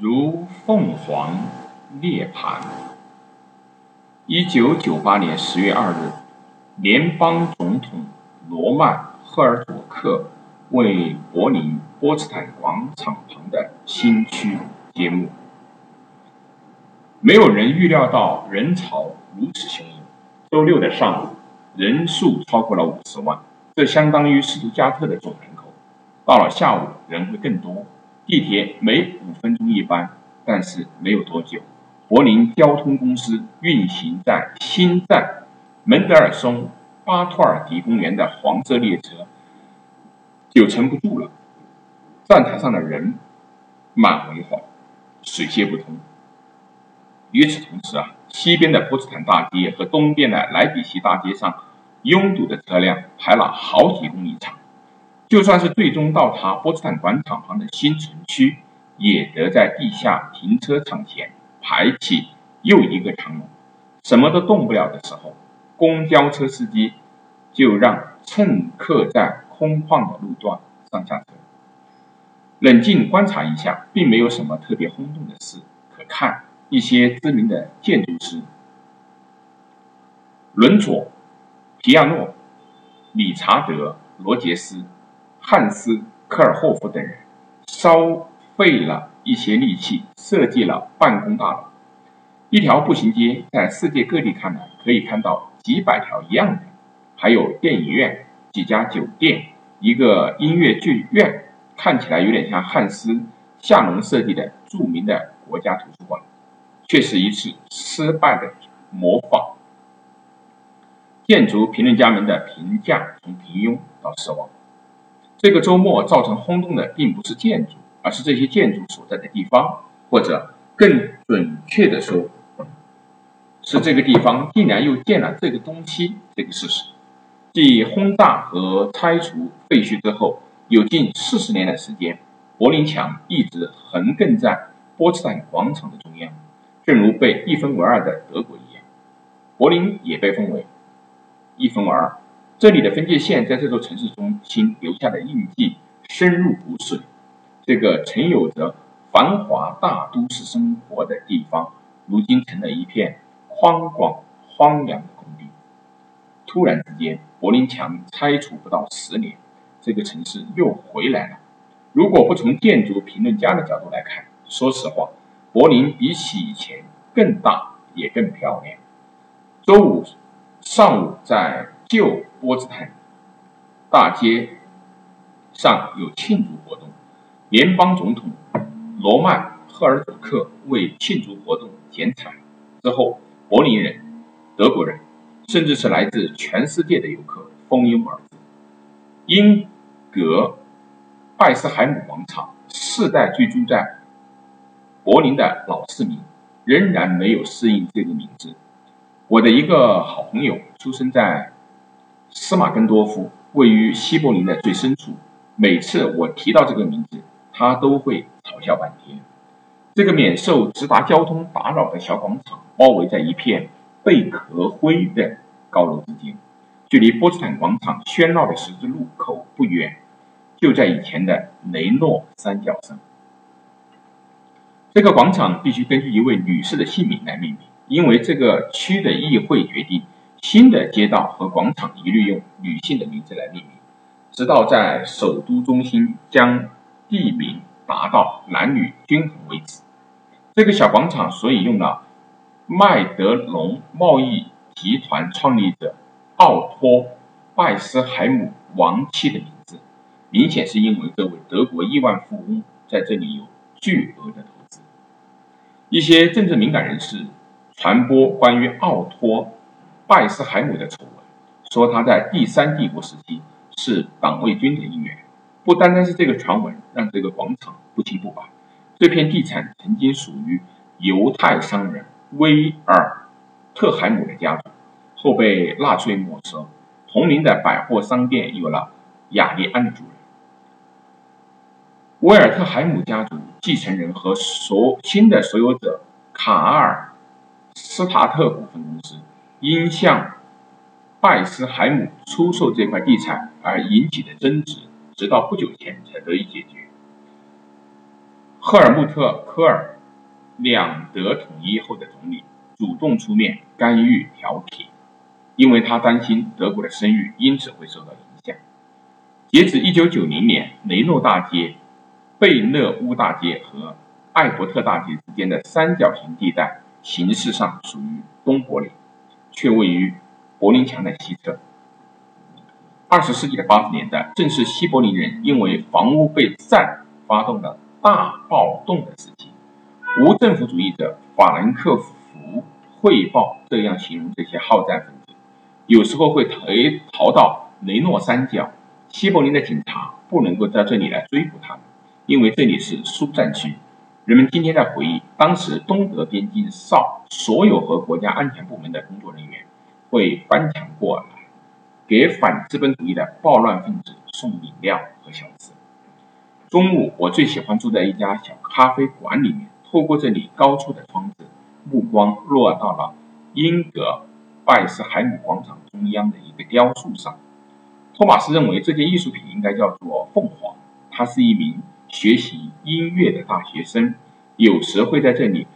如凤凰涅槃。一九九八年十月二日，联邦总统罗曼·赫尔佐克为柏林波茨坦广场旁的新区揭幕。没有人预料到人潮如此汹涌。周六的上午，人数超过了五十万，这相当于斯图加特的总人口。到了下午，人会更多。地铁每五分钟一班，但是没有多久，柏林交通公司运行在新站门德尔松巴托尔迪公园的黄色列车就撑不住了，站台上的人满为患，水泄不通。与此同时啊，西边的波茨坦大街和东边的莱比锡大街上拥堵的车辆排了好几公里长。就算是最终到达波茨坦广场旁的新城区，也得在地下停车场前排起又一个长龙。什么都动不了的时候，公交车司机就让乘客在空旷的路段上下车。冷静观察一下，并没有什么特别轰动的事可看。一些知名的建筑师，伦佐、皮亚诺、理查德、罗杰斯。汉斯·科尔霍夫等人烧费了一些力气设计了办公大楼。一条步行街，在世界各地看来可以看到几百条一样的，还有电影院、几家酒店、一个音乐剧院，看起来有点像汉斯·夏隆设计的著名的国家图书馆，却是一次失败的模仿。建筑评论家们的评价从平庸到失望。这个周末造成轰动的并不是建筑，而是这些建筑所在的地方，或者更准确的说，是这个地方竟然又建了这个东西这个事实。继轰炸和拆除废墟之后，有近四十年的时间，柏林墙一直横亘在波茨坦广场的中央，正如被一分为二的德国一样，柏林也被分为一分为二。这里的分界线在这座城市中心留下的印记深入骨髓。这个曾有着繁华大都市生活的地方，如今成了一片宽广荒凉的空地。突然之间，柏林墙拆除不到十年，这个城市又回来了。如果不从建筑评论家的角度来看，说实话，柏林比起以前更大也更漂亮。周五上午在。旧波茨坦大街上有庆祝活动，联邦总统罗曼·赫尔佐克为庆祝活动剪彩。之后，柏林人、德国人，甚至是来自全世界的游客蜂拥而至。英格拜斯海姆广场，世代居住在柏林的老市民仍然没有适应这个名字。我的一个好朋友出生在。斯马根多夫位于西柏林的最深处。每次我提到这个名字，他都会嘲笑半天。这个免受直达交通打扰的小广场，包围在一片贝壳灰的高楼之间，距离波茨坦广场喧闹的十字路口不远，就在以前的雷诺山脚上。这个广场必须根据一位女士的姓名来命名，因为这个区的议会决定。新的街道和广场一律用女性的名字来命名，直到在首都中心将地名达到男女均衡为止。这个小广场所以用了麦德龙贸易集团创立者奥托·拜斯海姆王妻的名字，明显是因为这位德国亿万富翁在这里有巨额的投资。一些政治敏感人士传播关于奥托。拜斯海姆的丑闻，说他在第三帝国时期是党卫军的一员。不单单是这个传闻让这个广场不清不白，这片地产曾经属于犹太商人威尔特海姆的家族，后被纳粹没收。同名的百货商店有了雅利安的主人。威尔特海姆家族继承人和所新的所有者卡尔斯塔特股份公司。因向拜斯海姆出售这块地产而引起的争执，直到不久前才得以解决。赫尔穆特·科尔两德统一后的总理主动出面干预调停，因为他担心德国的声誉因此会受到影响。截止1990年，雷诺大街、贝勒乌大街和艾伯特大街之间的三角形地带，形式上属于东柏林，却位于柏林墙的西侧。二十世纪的八十年代，正是西柏林人因为房屋被占发动的大暴动的时期。无政府主义者法兰克福汇报这样形容这些好战分子：有时候会逃逃到雷诺山脚，西柏林的警察不能够在这里来追捕他们，因为这里是疏战区。人们今天在回忆，当时东德边境哨所有和国家安全部门的工作人员会翻墙过来。给反资本主义的暴乱分子送饮料和小吃。中午，我最喜欢住在一家小咖啡馆里面，透过这里高处的窗子，目光落到了英格拜斯海姆广场中央的一个雕塑上。托马斯认为这件艺术品应该叫做凤凰。他是一名学习音乐的大学生，有时会在这里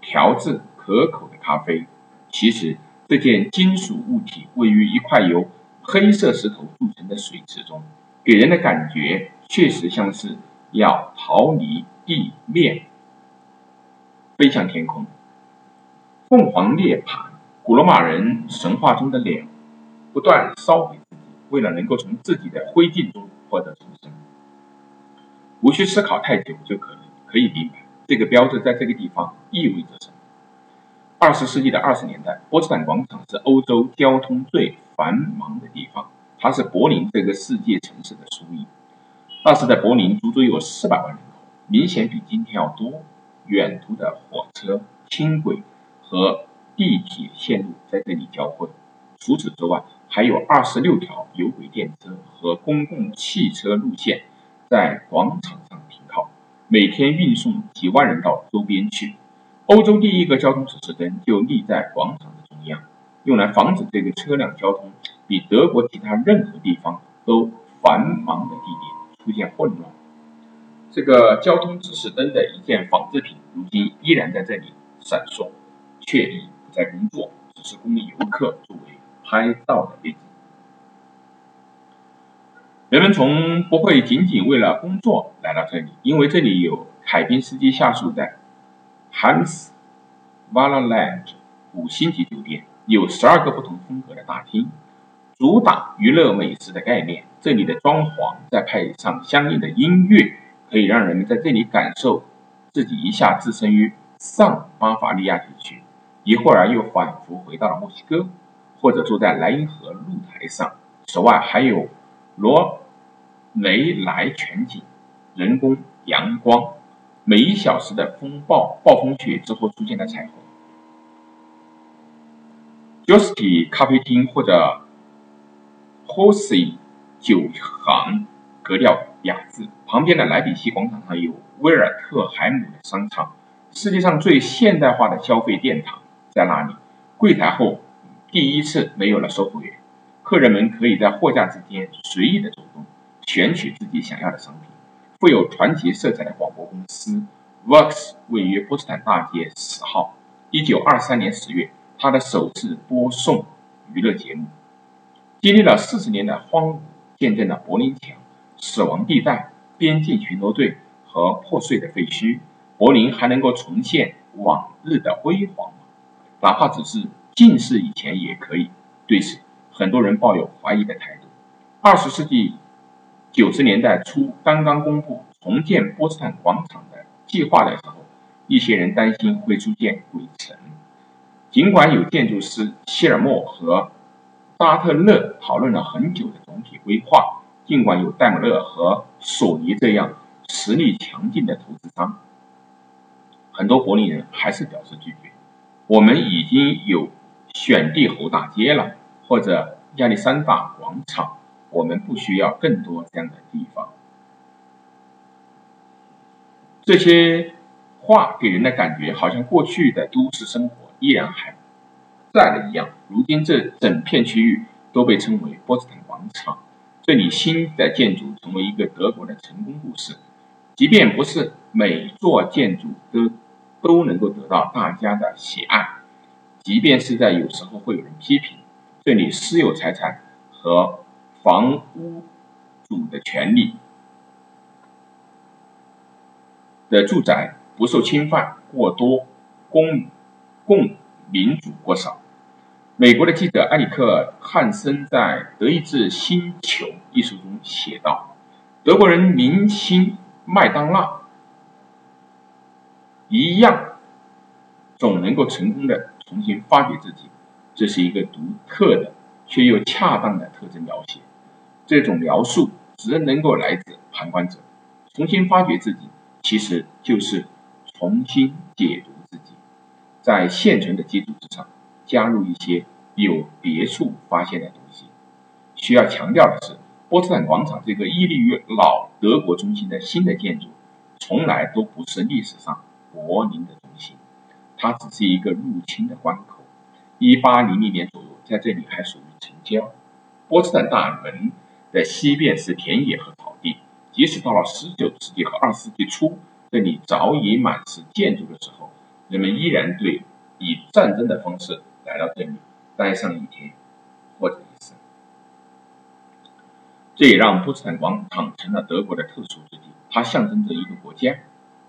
调制可口的咖啡。其实，这件金属物体位于一块由黑色石头铸成的水池中，给人的感觉确实像是要逃离地面，飞向天空。凤凰涅槃，古罗马人神话中的鸟，不断烧毁自己，为了能够从自己的灰烬中获得重生。无需思考太久就可以可以明白，这个标志在这个地方意味着什么。二十世纪的二十年代，波茨坦广场是欧洲交通最繁忙的地方，它是柏林这个世界城市的缩影。那时的柏林足足有四百万人口，明显比今天要多。远途的火车、轻轨和地铁线路在这里交汇。除此之外，还有二十六条有轨电车和公共汽车路线在广场上停靠，每天运送几万人到周边去。欧洲第一个交通指示灯就立在广场的中央，用来防止这个车辆交通比德国其他任何地方都繁忙的地点出现混乱。这个交通指示灯的一件仿制品，如今依然在这里闪烁，却已不再工作，只是供游客作为拍照的背景。人们从不会仅仅为了工作来到这里，因为这里有海滨斯基下属的。Hans Valaland 五星级酒店有十二个不同风格的大厅，主打娱乐美食的概念。这里的装潢再配上相应的音乐，可以让人们在这里感受自己一下置身于上巴伐利亚地区，一会儿又仿佛回到了墨西哥，或者坐在莱茵河露台上。此外，还有罗雷莱全景、人工阳光。每一小时的风暴、暴风雪之后出现的彩虹。j o s t y 咖啡厅或者 Hosi 酒行格调雅致。旁边的莱比锡广场上有威尔特海姆的商场，世界上最现代化的消费殿堂在那里。柜台后第一次没有了售货员，客人们可以在货架之间随意的走动，选取自己想要的商品。富有传奇色彩的广播公司 Vox 位于波茨坦大街十号。一九二三年十月，它的首次播送娱乐节目。经历了四十年的荒芜，见证了柏林墙、死亡地带、边境巡逻队和破碎的废墟，柏林还能够重现往日的辉煌吗？哪怕只是近似以前也可以。对此，很多人抱有怀疑的态度。二十世纪。九十年代初，刚刚公布重建波茨坦广场的计划的时候，一些人担心会出现鬼城。尽管有建筑师希尔默和扎特勒讨论了很久的总体规划，尽管有戴姆勒和索尼这样实力强劲的投资商，很多柏林人还是表示拒绝。我们已经有选帝侯大街了，或者亚历山大广场。我们不需要更多这样的地方。这些话给人的感觉，好像过去的都市生活依然还在了一样。如今，这整片区域都被称为波茨坦广场。这里新的建筑成为一个德国的成功故事。即便不是每座建筑都都能够得到大家的喜爱，即便是在有时候会有人批评这里私有财产和房屋主的权利的住宅不受侵犯过多，公共民主过少。美国的记者埃里克·汉森在《德意志星球》一书中写道：“德国人明星。”麦当娜一样，总能够成功的重新发掘自己，这是一个独特的却又恰当的特征描写。这种描述只能够来自旁观者。重新发掘自己，其实就是重新解读自己，在现存的基础之上，加入一些有别处发现的东西。需要强调的是。波茨坦广场这个屹立于老德国中心的新的建筑，从来都不是历史上柏林的中心，它只是一个入侵的关口。一八零零年左右，在这里还属于城郊。波茨坦大门在西边是田野和草地。即使到了十九世纪和二十世纪初，这里早已满是建筑的时候，人们依然对以战争的方式来到这里待上一天或者一生。这也让波茨坦广场成了德国的特殊之地。它象征着一个国家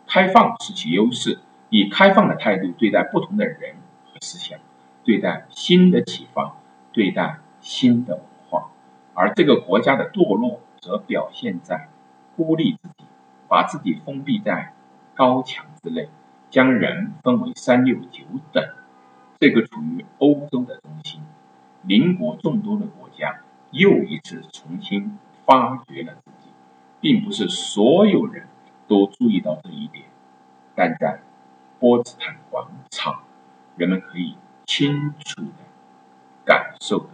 开放是其优势，以开放的态度对待不同的人和思想，对待新的启发，对待新的。而这个国家的堕落则表现在孤立自己，把自己封闭在高墙之内，将人分为三六九等。这个处于欧洲的中心，邻国众多的国家。又一次重新发掘了自己，并不是所有人都注意到这一点，但在波茨坦广场，人们可以清楚的感受。